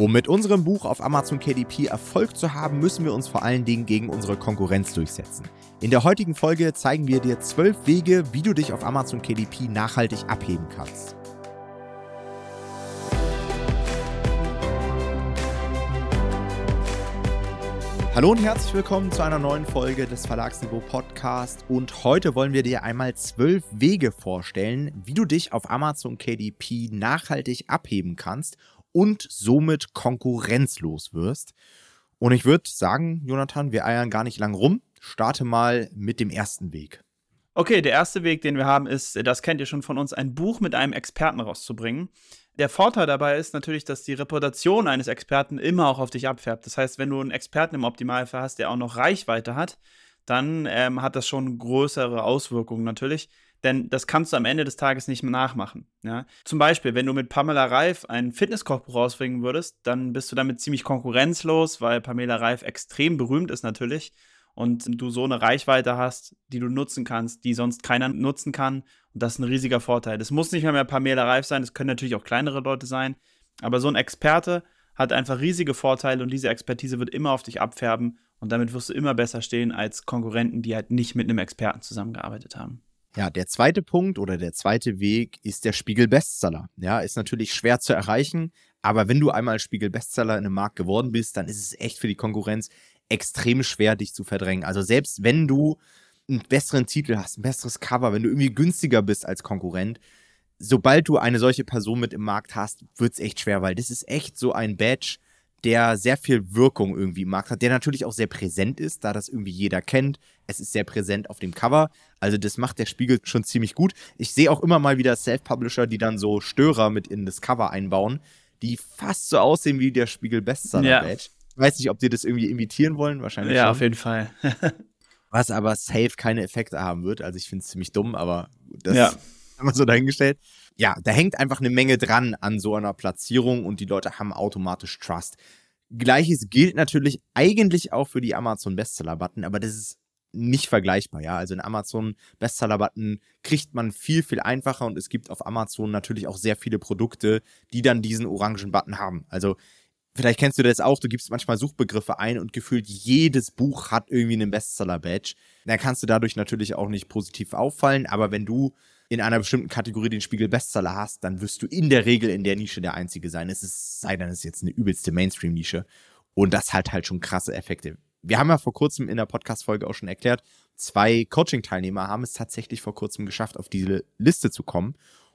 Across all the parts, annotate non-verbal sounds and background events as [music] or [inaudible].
Um mit unserem Buch auf Amazon KDP Erfolg zu haben, müssen wir uns vor allen Dingen gegen unsere Konkurrenz durchsetzen. In der heutigen Folge zeigen wir dir zwölf Wege, wie du dich auf Amazon KDP nachhaltig abheben kannst. Hallo und herzlich willkommen zu einer neuen Folge des Verlagsniveau Podcast. Und heute wollen wir dir einmal zwölf Wege vorstellen, wie du dich auf Amazon KDP nachhaltig abheben kannst und somit konkurrenzlos wirst. Und ich würde sagen, Jonathan, wir eiern gar nicht lang rum. Starte mal mit dem ersten Weg. Okay, der erste Weg, den wir haben, ist, das kennt ihr schon von uns, ein Buch mit einem Experten rauszubringen. Der Vorteil dabei ist natürlich, dass die Reputation eines Experten immer auch auf dich abfärbt. Das heißt, wenn du einen Experten im Optimalfall hast, der auch noch Reichweite hat, dann ähm, hat das schon größere Auswirkungen natürlich. Denn das kannst du am Ende des Tages nicht mehr nachmachen. Ja? Zum Beispiel, wenn du mit Pamela Reif ein Fitnesskochbuch rausbringen würdest, dann bist du damit ziemlich konkurrenzlos, weil Pamela Reif extrem berühmt ist natürlich und du so eine Reichweite hast, die du nutzen kannst, die sonst keiner nutzen kann. Und das ist ein riesiger Vorteil. Das muss nicht mehr, mehr Pamela Reif sein, das können natürlich auch kleinere Leute sein. Aber so ein Experte hat einfach riesige Vorteile und diese Expertise wird immer auf dich abfärben und damit wirst du immer besser stehen als Konkurrenten, die halt nicht mit einem Experten zusammengearbeitet haben. Ja, der zweite Punkt oder der zweite Weg ist der Spiegel-Bestseller. Ja, ist natürlich schwer zu erreichen, aber wenn du einmal Spiegel-Bestseller in einem Markt geworden bist, dann ist es echt für die Konkurrenz extrem schwer, dich zu verdrängen. Also selbst wenn du einen besseren Titel hast, ein besseres Cover, wenn du irgendwie günstiger bist als Konkurrent, sobald du eine solche Person mit im Markt hast, wird es echt schwer, weil das ist echt so ein Badge, der sehr viel Wirkung irgendwie im Markt hat, der natürlich auch sehr präsent ist, da das irgendwie jeder kennt. Es ist sehr präsent auf dem Cover. Also das macht der Spiegel schon ziemlich gut. Ich sehe auch immer mal wieder Self-Publisher, die dann so Störer mit in das Cover einbauen, die fast so aussehen wie der Spiegel Bestseller-Badge. Ja. Ich weiß nicht, ob die das irgendwie imitieren wollen, wahrscheinlich. Ja, schon. auf jeden Fall. [laughs] Was aber safe keine Effekte haben wird. Also ich finde es ziemlich dumm, aber das ja. [laughs] haben wir so dahingestellt ja, da hängt einfach eine Menge dran an so einer Platzierung und die Leute haben automatisch Trust. Gleiches gilt natürlich eigentlich auch für die Amazon Bestseller-Button, aber das ist nicht vergleichbar, ja. Also einen Amazon Bestseller-Button kriegt man viel, viel einfacher und es gibt auf Amazon natürlich auch sehr viele Produkte, die dann diesen orangen Button haben. Also vielleicht kennst du das auch, du gibst manchmal Suchbegriffe ein und gefühlt jedes Buch hat irgendwie einen Bestseller-Badge. Dann kannst du dadurch natürlich auch nicht positiv auffallen, aber wenn du in einer bestimmten Kategorie den Spiegel Bestseller hast, dann wirst du in der Regel in der Nische der Einzige sein. Es ist, sei denn, es ist jetzt eine übelste Mainstream-Nische. Und das hat halt schon krasse Effekte. Wir haben ja vor kurzem in der Podcast-Folge auch schon erklärt, zwei Coaching-Teilnehmer haben es tatsächlich vor kurzem geschafft, auf diese Liste zu kommen.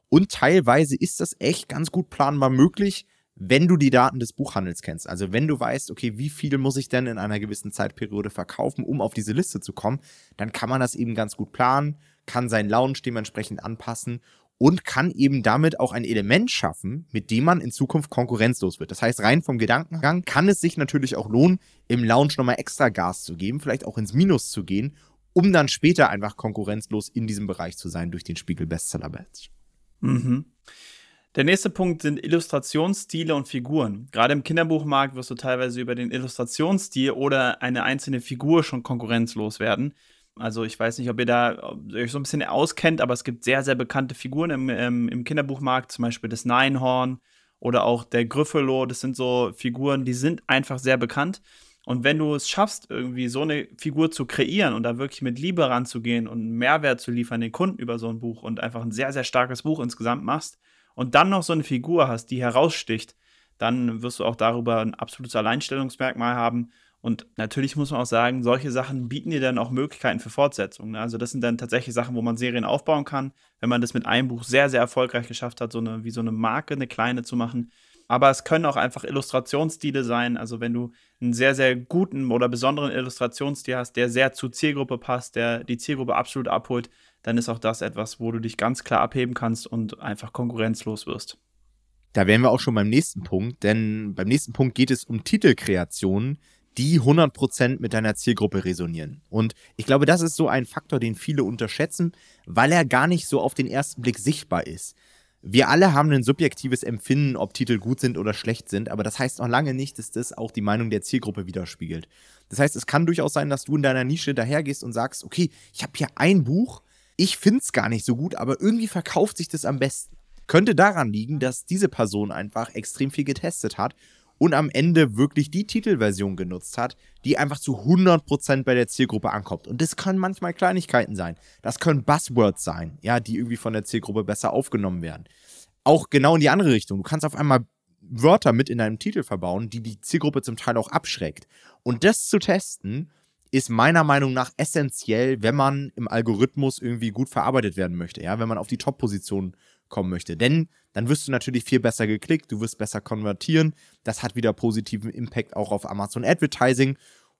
Und teilweise ist das echt ganz gut planbar möglich, wenn du die Daten des Buchhandels kennst. Also wenn du weißt, okay, wie viel muss ich denn in einer gewissen Zeitperiode verkaufen, um auf diese Liste zu kommen, dann kann man das eben ganz gut planen kann seinen Lounge dementsprechend anpassen und kann eben damit auch ein Element schaffen, mit dem man in Zukunft konkurrenzlos wird. Das heißt, rein vom Gedankengang kann es sich natürlich auch lohnen, im Lounge nochmal extra Gas zu geben, vielleicht auch ins Minus zu gehen, um dann später einfach konkurrenzlos in diesem Bereich zu sein durch den Spiegel Bestseller Badge. Mhm. Der nächste Punkt sind Illustrationsstile und Figuren. Gerade im Kinderbuchmarkt wirst du teilweise über den Illustrationsstil oder eine einzelne Figur schon konkurrenzlos werden. Also ich weiß nicht, ob ihr da euch so ein bisschen auskennt, aber es gibt sehr, sehr bekannte Figuren im, im, im Kinderbuchmarkt, zum Beispiel das Neinhorn oder auch der Gryffalo. Das sind so Figuren, die sind einfach sehr bekannt. Und wenn du es schaffst, irgendwie so eine Figur zu kreieren und da wirklich mit Liebe ranzugehen und Mehrwert zu liefern den Kunden über so ein Buch und einfach ein sehr, sehr starkes Buch insgesamt machst und dann noch so eine Figur hast, die heraussticht, dann wirst du auch darüber ein absolutes Alleinstellungsmerkmal haben und natürlich muss man auch sagen, solche Sachen bieten dir dann auch Möglichkeiten für Fortsetzungen. Ne? Also das sind dann tatsächlich Sachen, wo man Serien aufbauen kann, wenn man das mit einem Buch sehr, sehr erfolgreich geschafft hat, so eine, wie so eine Marke, eine kleine zu machen. Aber es können auch einfach Illustrationsstile sein. Also wenn du einen sehr, sehr guten oder besonderen Illustrationsstil hast, der sehr zur Zielgruppe passt, der die Zielgruppe absolut abholt, dann ist auch das etwas, wo du dich ganz klar abheben kannst und einfach konkurrenzlos wirst. Da wären wir auch schon beim nächsten Punkt, denn beim nächsten Punkt geht es um Titelkreationen, die 100% mit deiner Zielgruppe resonieren. Und ich glaube, das ist so ein Faktor, den viele unterschätzen, weil er gar nicht so auf den ersten Blick sichtbar ist. Wir alle haben ein subjektives Empfinden, ob Titel gut sind oder schlecht sind, aber das heißt noch lange nicht, dass das auch die Meinung der Zielgruppe widerspiegelt. Das heißt, es kann durchaus sein, dass du in deiner Nische dahergehst und sagst, okay, ich habe hier ein Buch, ich finde es gar nicht so gut, aber irgendwie verkauft sich das am besten. Könnte daran liegen, dass diese Person einfach extrem viel getestet hat und am Ende wirklich die Titelversion genutzt hat, die einfach zu 100% bei der Zielgruppe ankommt. Und das können manchmal Kleinigkeiten sein. Das können Buzzwords sein, ja, die irgendwie von der Zielgruppe besser aufgenommen werden. Auch genau in die andere Richtung. Du kannst auf einmal Wörter mit in deinem Titel verbauen, die die Zielgruppe zum Teil auch abschreckt. Und das zu testen, ist meiner Meinung nach essentiell, wenn man im Algorithmus irgendwie gut verarbeitet werden möchte, ja, wenn man auf die Top-Position kommen möchte. Denn dann wirst du natürlich viel besser geklickt, du wirst besser konvertieren. Das hat wieder positiven Impact auch auf Amazon Advertising.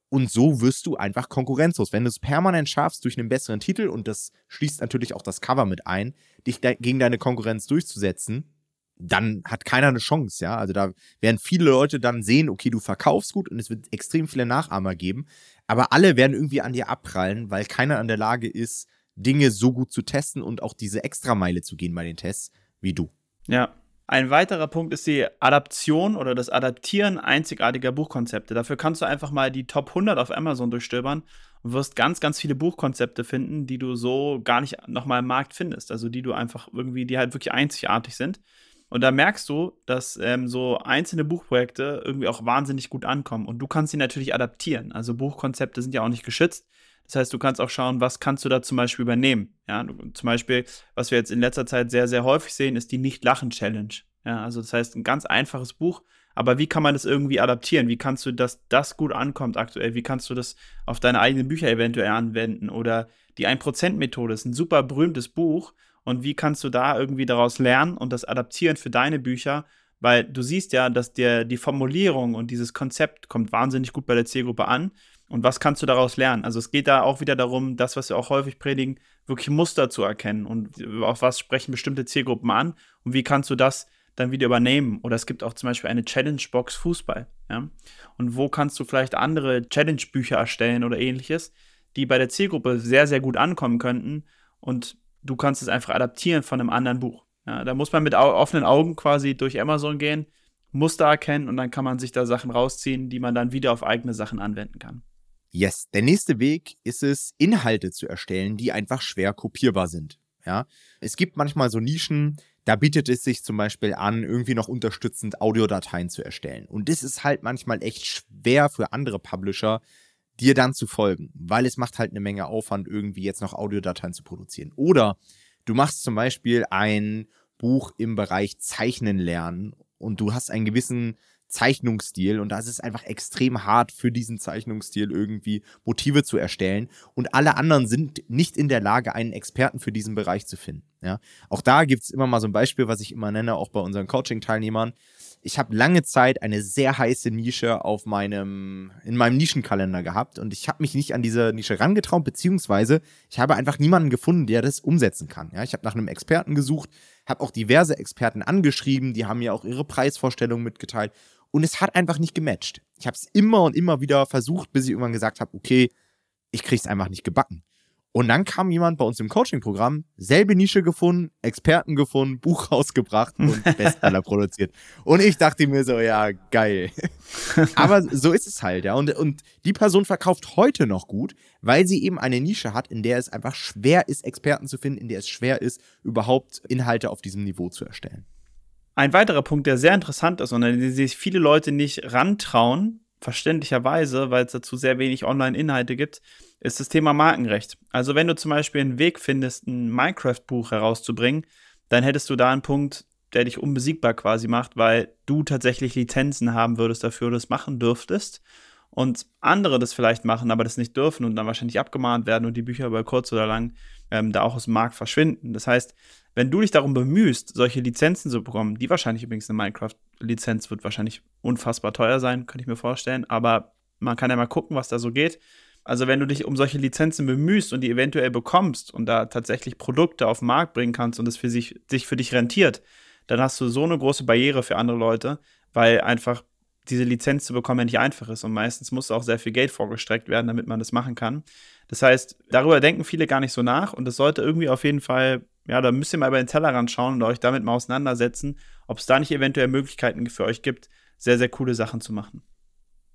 Und so wirst du einfach konkurrenzlos. Wenn du es permanent schaffst, durch einen besseren Titel, und das schließt natürlich auch das Cover mit ein, dich de gegen deine Konkurrenz durchzusetzen, dann hat keiner eine Chance, ja. Also da werden viele Leute dann sehen, okay, du verkaufst gut und es wird extrem viele Nachahmer geben, aber alle werden irgendwie an dir abprallen, weil keiner an der Lage ist, Dinge so gut zu testen und auch diese Extrameile zu gehen bei den Tests wie du. Ja. Ein weiterer Punkt ist die Adaption oder das Adaptieren einzigartiger Buchkonzepte. Dafür kannst du einfach mal die Top 100 auf Amazon durchstöbern und wirst ganz, ganz viele Buchkonzepte finden, die du so gar nicht nochmal im Markt findest. Also die du einfach irgendwie, die halt wirklich einzigartig sind. Und da merkst du, dass ähm, so einzelne Buchprojekte irgendwie auch wahnsinnig gut ankommen. Und du kannst sie natürlich adaptieren. Also Buchkonzepte sind ja auch nicht geschützt. Das heißt, du kannst auch schauen, was kannst du da zum Beispiel übernehmen. Ja, du, zum Beispiel, was wir jetzt in letzter Zeit sehr, sehr häufig sehen, ist die Nicht-Lachen-Challenge. Ja, also das heißt, ein ganz einfaches Buch, aber wie kann man das irgendwie adaptieren? Wie kannst du, dass das gut ankommt aktuell? Wie kannst du das auf deine eigenen Bücher eventuell anwenden? Oder die 1%-Methode ist ein super berühmtes Buch und wie kannst du da irgendwie daraus lernen und das adaptieren für deine Bücher? Weil du siehst ja, dass dir die Formulierung und dieses Konzept kommt wahnsinnig gut bei der Zielgruppe an. Und was kannst du daraus lernen? Also es geht da auch wieder darum, das, was wir auch häufig predigen, wirklich Muster zu erkennen und auf was sprechen bestimmte Zielgruppen an und wie kannst du das dann wieder übernehmen. Oder es gibt auch zum Beispiel eine Challenge-Box Fußball. Ja? Und wo kannst du vielleicht andere Challenge-Bücher erstellen oder ähnliches, die bei der Zielgruppe sehr, sehr gut ankommen könnten und du kannst es einfach adaptieren von einem anderen Buch. Ja, da muss man mit offenen Augen quasi durch Amazon gehen, Muster erkennen und dann kann man sich da Sachen rausziehen, die man dann wieder auf eigene Sachen anwenden kann. Yes, der nächste Weg ist es, Inhalte zu erstellen, die einfach schwer kopierbar sind. Ja, es gibt manchmal so Nischen, da bietet es sich zum Beispiel an, irgendwie noch unterstützend Audiodateien zu erstellen. Und das ist halt manchmal echt schwer für andere Publisher, dir dann zu folgen, weil es macht halt eine Menge Aufwand, irgendwie jetzt noch Audiodateien zu produzieren. Oder du machst zum Beispiel ein Buch im Bereich Zeichnen lernen und du hast einen gewissen Zeichnungsstil und da ist es einfach extrem hart für diesen Zeichnungsstil irgendwie Motive zu erstellen und alle anderen sind nicht in der Lage, einen Experten für diesen Bereich zu finden. Ja? Auch da gibt es immer mal so ein Beispiel, was ich immer nenne, auch bei unseren Coaching-Teilnehmern ich habe lange Zeit eine sehr heiße Nische auf meinem, in meinem Nischenkalender gehabt und ich habe mich nicht an diese Nische rangetraut, beziehungsweise ich habe einfach niemanden gefunden, der das umsetzen kann. Ja, ich habe nach einem Experten gesucht, habe auch diverse Experten angeschrieben, die haben mir auch ihre Preisvorstellungen mitgeteilt und es hat einfach nicht gematcht. Ich habe es immer und immer wieder versucht, bis ich irgendwann gesagt habe, okay, ich kriege es einfach nicht gebacken. Und dann kam jemand bei uns im Coaching-Programm, selbe Nische gefunden, Experten gefunden, Buch [laughs] rausgebracht und [laughs] Bestseller produziert. Und ich dachte mir so, ja, geil. [laughs] Aber so ist es halt, ja. Und, und die Person verkauft heute noch gut, weil sie eben eine Nische hat, in der es einfach schwer ist, Experten zu finden, in der es schwer ist, überhaupt Inhalte auf diesem Niveau zu erstellen. Ein weiterer Punkt, der sehr interessant ist und an den sich viele Leute nicht rantrauen, verständlicherweise, weil es dazu sehr wenig Online-Inhalte gibt, ist das Thema Markenrecht. Also wenn du zum Beispiel einen Weg findest, ein Minecraft-Buch herauszubringen, dann hättest du da einen Punkt, der dich unbesiegbar quasi macht, weil du tatsächlich Lizenzen haben würdest dafür, das machen dürftest. Und andere das vielleicht machen, aber das nicht dürfen und dann wahrscheinlich abgemahnt werden und die Bücher über kurz oder lang ähm, da auch aus dem Markt verschwinden. Das heißt, wenn du dich darum bemühst, solche Lizenzen zu bekommen, die wahrscheinlich übrigens eine Minecraft-Lizenz wird wahrscheinlich unfassbar teuer sein, könnte ich mir vorstellen, aber man kann ja mal gucken, was da so geht. Also wenn du dich um solche Lizenzen bemühst und die eventuell bekommst und da tatsächlich Produkte auf den Markt bringen kannst und es für sich, sich für dich rentiert, dann hast du so eine große Barriere für andere Leute, weil einfach diese Lizenz zu bekommen ja nicht einfach ist und meistens muss auch sehr viel Geld vorgestreckt werden, damit man das machen kann. Das heißt, darüber denken viele gar nicht so nach und es sollte irgendwie auf jeden Fall, ja, da müsst ihr mal über den Tellerrand schauen und euch damit mal auseinandersetzen, ob es da nicht eventuell Möglichkeiten für euch gibt, sehr, sehr coole Sachen zu machen.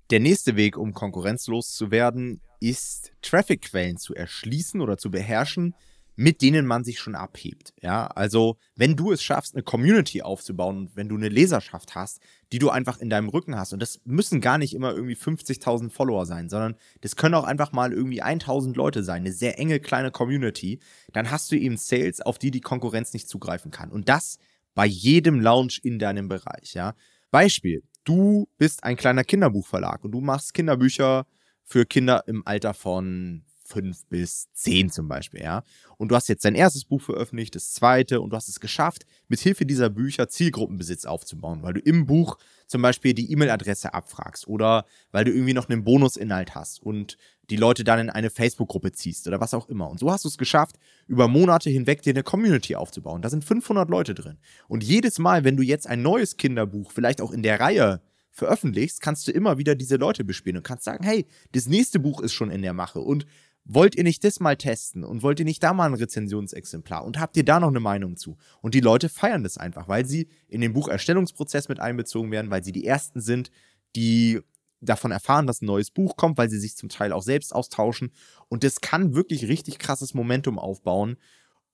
Der nächste Weg, um konkurrenzlos zu werden, ist, Traffic-Quellen zu erschließen oder zu beherrschen mit denen man sich schon abhebt. Ja, also wenn du es schaffst, eine Community aufzubauen und wenn du eine Leserschaft hast, die du einfach in deinem Rücken hast und das müssen gar nicht immer irgendwie 50.000 Follower sein, sondern das können auch einfach mal irgendwie 1.000 Leute sein, eine sehr enge kleine Community, dann hast du eben Sales, auf die die Konkurrenz nicht zugreifen kann und das bei jedem Launch in deinem Bereich. Ja, Beispiel: Du bist ein kleiner Kinderbuchverlag und du machst Kinderbücher für Kinder im Alter von fünf bis zehn zum Beispiel, ja. Und du hast jetzt dein erstes Buch veröffentlicht, das zweite, und du hast es geschafft, mit Hilfe dieser Bücher Zielgruppenbesitz aufzubauen, weil du im Buch zum Beispiel die E-Mail-Adresse abfragst oder weil du irgendwie noch einen Bonusinhalt hast und die Leute dann in eine Facebook-Gruppe ziehst oder was auch immer. Und so hast du es geschafft, über Monate hinweg dir eine Community aufzubauen. Da sind 500 Leute drin. Und jedes Mal, wenn du jetzt ein neues Kinderbuch, vielleicht auch in der Reihe, veröffentlichst, kannst du immer wieder diese Leute bespielen und kannst sagen, hey, das nächste Buch ist schon in der Mache und wollt ihr nicht das mal testen und wollt ihr nicht da mal ein Rezensionsexemplar und habt ihr da noch eine Meinung zu? Und die Leute feiern das einfach, weil sie in den Bucherstellungsprozess mit einbezogen werden, weil sie die Ersten sind, die davon erfahren, dass ein neues Buch kommt, weil sie sich zum Teil auch selbst austauschen. Und das kann wirklich richtig krasses Momentum aufbauen.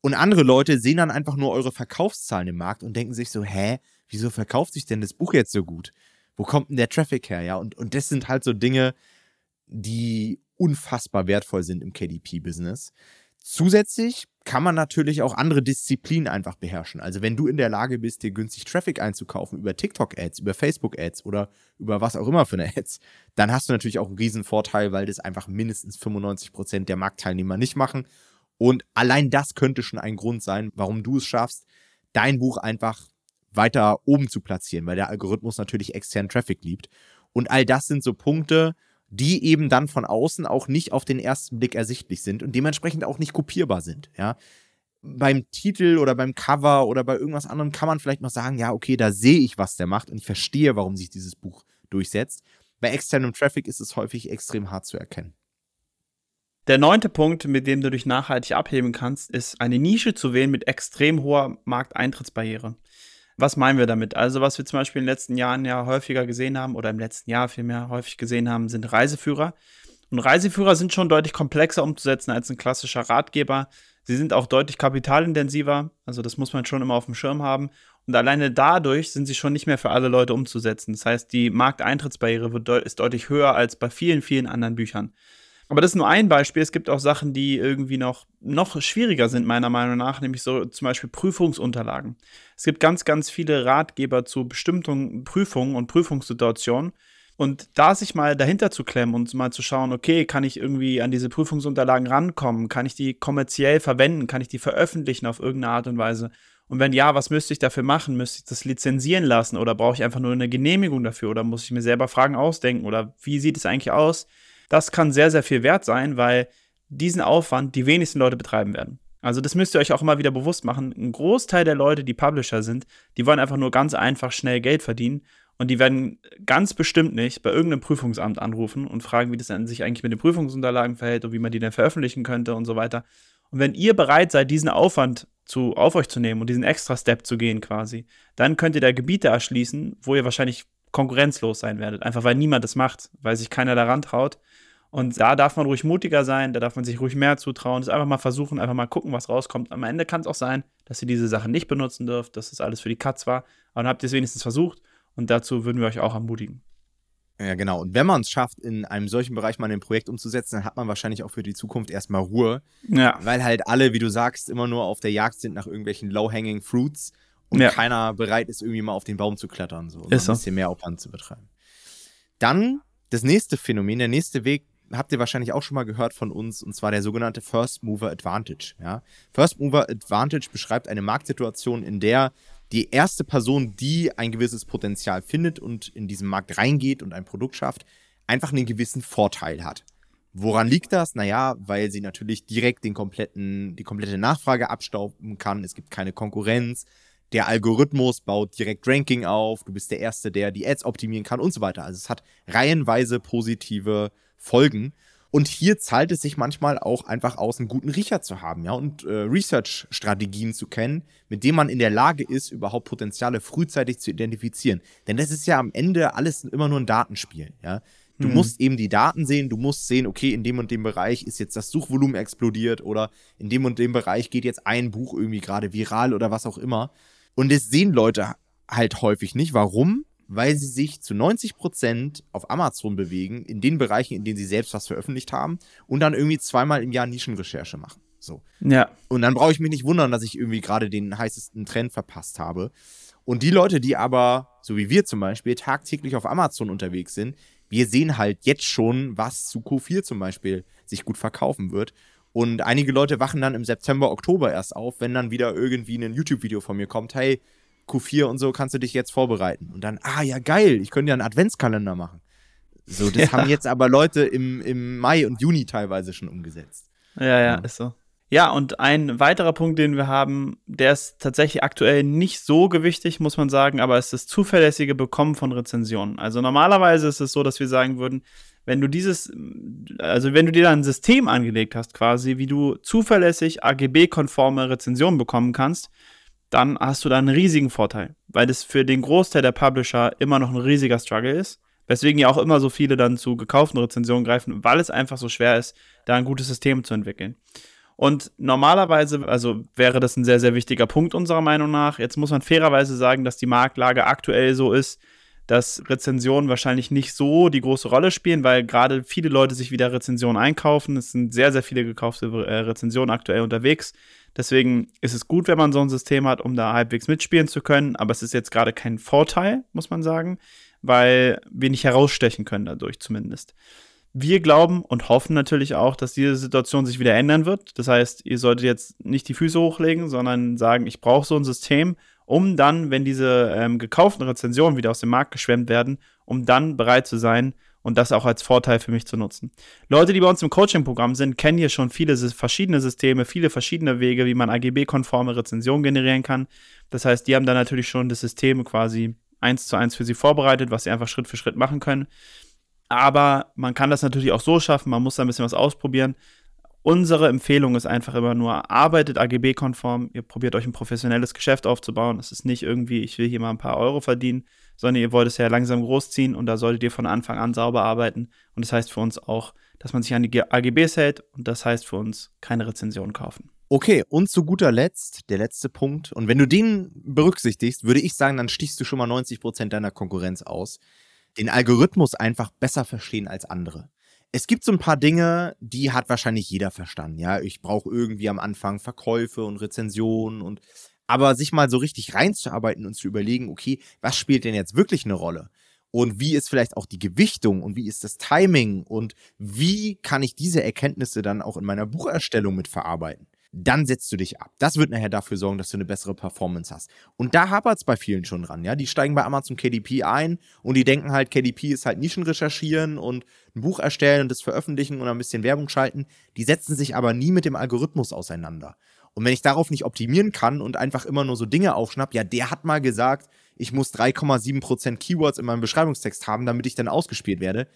Und andere Leute sehen dann einfach nur eure Verkaufszahlen im Markt und denken sich so, hä, wieso verkauft sich denn das Buch jetzt so gut? Wo kommt denn der Traffic her? Ja, und, und das sind halt so Dinge, die unfassbar wertvoll sind im KDP-Business. Zusätzlich kann man natürlich auch andere Disziplinen einfach beherrschen. Also wenn du in der Lage bist, dir günstig Traffic einzukaufen über TikTok-Ads, über Facebook-Ads oder über was auch immer für eine [laughs] Ads, dann hast du natürlich auch einen riesen Vorteil, weil das einfach mindestens 95 Prozent der Marktteilnehmer nicht machen. Und allein das könnte schon ein Grund sein, warum du es schaffst, dein Buch einfach weiter oben zu platzieren, weil der Algorithmus natürlich externen Traffic liebt. Und all das sind so Punkte, die eben dann von außen auch nicht auf den ersten Blick ersichtlich sind und dementsprechend auch nicht kopierbar sind. Ja. Beim Titel oder beim Cover oder bei irgendwas anderem kann man vielleicht noch sagen, ja, okay, da sehe ich, was der macht und ich verstehe, warum sich dieses Buch durchsetzt. Bei externem Traffic ist es häufig extrem hart zu erkennen. Der neunte Punkt, mit dem du dich nachhaltig abheben kannst, ist eine Nische zu wählen mit extrem hoher Markteintrittsbarriere. Was meinen wir damit? Also, was wir zum Beispiel in den letzten Jahren ja häufiger gesehen haben oder im letzten Jahr vielmehr häufig gesehen haben, sind Reiseführer. Und Reiseführer sind schon deutlich komplexer umzusetzen als ein klassischer Ratgeber. Sie sind auch deutlich kapitalintensiver, also das muss man schon immer auf dem Schirm haben. Und alleine dadurch sind sie schon nicht mehr für alle Leute umzusetzen. Das heißt, die Markteintrittsbarriere wird ist deutlich höher als bei vielen, vielen anderen Büchern. Aber das ist nur ein Beispiel. Es gibt auch Sachen, die irgendwie noch, noch schwieriger sind, meiner Meinung nach, nämlich so zum Beispiel Prüfungsunterlagen. Es gibt ganz, ganz viele Ratgeber zu bestimmten Prüfungen und Prüfungssituationen. Und da sich mal dahinter zu klemmen und mal zu schauen, okay, kann ich irgendwie an diese Prüfungsunterlagen rankommen? Kann ich die kommerziell verwenden? Kann ich die veröffentlichen auf irgendeine Art und Weise? Und wenn ja, was müsste ich dafür machen? Müsste ich das lizenzieren lassen oder brauche ich einfach nur eine Genehmigung dafür oder muss ich mir selber Fragen ausdenken oder wie sieht es eigentlich aus? Das kann sehr, sehr viel wert sein, weil diesen Aufwand die wenigsten Leute betreiben werden. Also das müsst ihr euch auch immer wieder bewusst machen. Ein Großteil der Leute, die Publisher sind, die wollen einfach nur ganz einfach schnell Geld verdienen und die werden ganz bestimmt nicht bei irgendeinem Prüfungsamt anrufen und fragen, wie das sich eigentlich mit den Prüfungsunterlagen verhält und wie man die denn veröffentlichen könnte und so weiter. Und wenn ihr bereit seid, diesen Aufwand zu, auf euch zu nehmen und diesen extra Step zu gehen quasi, dann könnt ihr da Gebiete erschließen, wo ihr wahrscheinlich konkurrenzlos sein werdet. Einfach weil niemand das macht, weil sich keiner daran traut. Und da darf man ruhig mutiger sein, da darf man sich ruhig mehr zutrauen, das einfach mal versuchen, einfach mal gucken, was rauskommt. Am Ende kann es auch sein, dass ihr diese Sachen nicht benutzen dürft, dass das alles für die Katz war. Aber dann habt ihr es wenigstens versucht und dazu würden wir euch auch ermutigen. Ja, genau. Und wenn man es schafft, in einem solchen Bereich mal ein Projekt umzusetzen, dann hat man wahrscheinlich auch für die Zukunft erstmal Ruhe. Ja. Weil halt alle, wie du sagst, immer nur auf der Jagd sind nach irgendwelchen low-hanging Fruits und ja. keiner bereit ist, irgendwie mal auf den Baum zu klettern so, ist ein bisschen mehr Aufwand zu betreiben. Dann das nächste Phänomen, der nächste Weg, habt ihr wahrscheinlich auch schon mal gehört von uns, und zwar der sogenannte First Mover Advantage. Ja? First Mover Advantage beschreibt eine Marktsituation, in der die erste Person, die ein gewisses Potenzial findet und in diesen Markt reingeht und ein Produkt schafft, einfach einen gewissen Vorteil hat. Woran liegt das? Naja, weil sie natürlich direkt den kompletten, die komplette Nachfrage abstauben kann. Es gibt keine Konkurrenz der Algorithmus baut direkt Ranking auf, du bist der Erste, der die Ads optimieren kann und so weiter. Also es hat reihenweise positive Folgen. Und hier zahlt es sich manchmal auch einfach aus, einen guten Riecher zu haben, ja, und äh, Research-Strategien zu kennen, mit denen man in der Lage ist, überhaupt Potenziale frühzeitig zu identifizieren. Denn das ist ja am Ende alles immer nur ein Datenspiel, ja. Du hm. musst eben die Daten sehen, du musst sehen, okay, in dem und dem Bereich ist jetzt das Suchvolumen explodiert oder in dem und dem Bereich geht jetzt ein Buch irgendwie gerade viral oder was auch immer. Und das sehen Leute halt häufig nicht. Warum? Weil sie sich zu 90 Prozent auf Amazon bewegen, in den Bereichen, in denen sie selbst was veröffentlicht haben und dann irgendwie zweimal im Jahr Nischenrecherche machen. So. Ja. Und dann brauche ich mich nicht wundern, dass ich irgendwie gerade den heißesten Trend verpasst habe. Und die Leute, die aber, so wie wir zum Beispiel, tagtäglich auf Amazon unterwegs sind, wir sehen halt jetzt schon, was zu Q4 zum Beispiel sich gut verkaufen wird. Und einige Leute wachen dann im September, Oktober erst auf, wenn dann wieder irgendwie ein YouTube-Video von mir kommt, hey, Q4 und so kannst du dich jetzt vorbereiten. Und dann, ah ja, geil, ich könnte ja einen Adventskalender machen. So, das [laughs] ja. haben jetzt aber Leute im, im Mai und Juni teilweise schon umgesetzt. Ja, ja, ja, ist so. Ja, und ein weiterer Punkt, den wir haben, der ist tatsächlich aktuell nicht so gewichtig, muss man sagen, aber es ist das zuverlässige Bekommen von Rezensionen. Also normalerweise ist es so, dass wir sagen würden, wenn du dieses, also wenn du dir da ein System angelegt hast, quasi, wie du zuverlässig AGB-konforme Rezensionen bekommen kannst, dann hast du da einen riesigen Vorteil, weil das für den Großteil der Publisher immer noch ein riesiger Struggle ist. Weswegen ja auch immer so viele dann zu gekauften Rezensionen greifen, weil es einfach so schwer ist, da ein gutes System zu entwickeln. Und normalerweise, also wäre das ein sehr, sehr wichtiger Punkt unserer Meinung nach. Jetzt muss man fairerweise sagen, dass die Marktlage aktuell so ist, dass Rezensionen wahrscheinlich nicht so die große Rolle spielen, weil gerade viele Leute sich wieder Rezensionen einkaufen. Es sind sehr, sehr viele gekaufte äh, Rezensionen aktuell unterwegs. Deswegen ist es gut, wenn man so ein System hat, um da halbwegs mitspielen zu können. Aber es ist jetzt gerade kein Vorteil, muss man sagen, weil wir nicht herausstechen können dadurch zumindest. Wir glauben und hoffen natürlich auch, dass diese Situation sich wieder ändern wird. Das heißt, ihr solltet jetzt nicht die Füße hochlegen, sondern sagen, ich brauche so ein System, um dann, wenn diese ähm, gekauften Rezensionen wieder aus dem Markt geschwemmt werden, um dann bereit zu sein und das auch als Vorteil für mich zu nutzen. Leute, die bei uns im Coaching-Programm sind, kennen hier schon viele verschiedene Systeme, viele verschiedene Wege, wie man AGB-konforme Rezensionen generieren kann. Das heißt, die haben dann natürlich schon das System quasi eins zu eins für sie vorbereitet, was sie einfach Schritt für Schritt machen können. Aber man kann das natürlich auch so schaffen, man muss da ein bisschen was ausprobieren. Unsere Empfehlung ist einfach immer nur, arbeitet AGB-konform, ihr probiert euch ein professionelles Geschäft aufzubauen. Es ist nicht irgendwie, ich will hier mal ein paar Euro verdienen, sondern ihr wollt es ja langsam großziehen und da solltet ihr von Anfang an sauber arbeiten. Und das heißt für uns auch, dass man sich an die AGBs hält und das heißt für uns keine Rezension kaufen. Okay, und zu guter Letzt, der letzte Punkt. Und wenn du den berücksichtigst, würde ich sagen, dann stichst du schon mal 90% deiner Konkurrenz aus den Algorithmus einfach besser verstehen als andere. Es gibt so ein paar Dinge, die hat wahrscheinlich jeder verstanden. Ja, ich brauche irgendwie am Anfang Verkäufe und Rezensionen und aber sich mal so richtig reinzuarbeiten und zu überlegen, okay, was spielt denn jetzt wirklich eine Rolle? Und wie ist vielleicht auch die Gewichtung und wie ist das Timing und wie kann ich diese Erkenntnisse dann auch in meiner Bucherstellung mit verarbeiten? Dann setzt du dich ab. Das wird nachher dafür sorgen, dass du eine bessere Performance hast. Und da hapert es bei vielen schon dran, ja. Die steigen bei Amazon KDP ein und die denken halt, KDP ist halt Nischen recherchieren und ein Buch erstellen und das veröffentlichen und ein bisschen Werbung schalten. Die setzen sich aber nie mit dem Algorithmus auseinander. Und wenn ich darauf nicht optimieren kann und einfach immer nur so Dinge aufschnapp, ja, der hat mal gesagt, ich muss 3,7% Keywords in meinem Beschreibungstext haben, damit ich dann ausgespielt werde,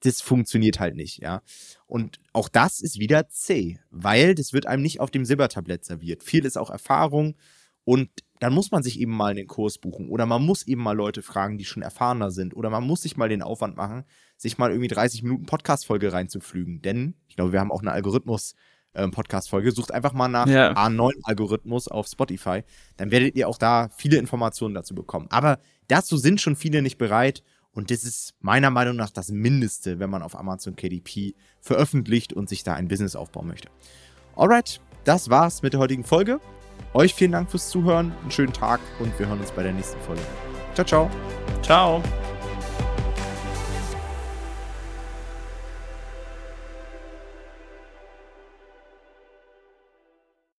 das funktioniert halt nicht, ja. Und auch das ist wieder C, weil das wird einem nicht auf dem Silbertablett serviert. Viel ist auch Erfahrung und dann muss man sich eben mal einen Kurs buchen oder man muss eben mal Leute fragen, die schon erfahrener sind oder man muss sich mal den Aufwand machen, sich mal irgendwie 30 Minuten Podcast-Folge reinzuflügen. Denn ich glaube, wir haben auch eine Algorithmus- ähm, Podcast-Folge. Sucht einfach mal nach ja. A9-Algorithmus auf Spotify. Dann werdet ihr auch da viele Informationen dazu bekommen. Aber dazu sind schon viele nicht bereit und das ist meiner Meinung nach das Mindeste, wenn man auf Amazon KDP veröffentlicht und sich da ein Business aufbauen möchte. Alright, das war's mit der heutigen Folge. Euch vielen Dank fürs Zuhören, einen schönen Tag und wir hören uns bei der nächsten Folge. Ciao, ciao. Ciao.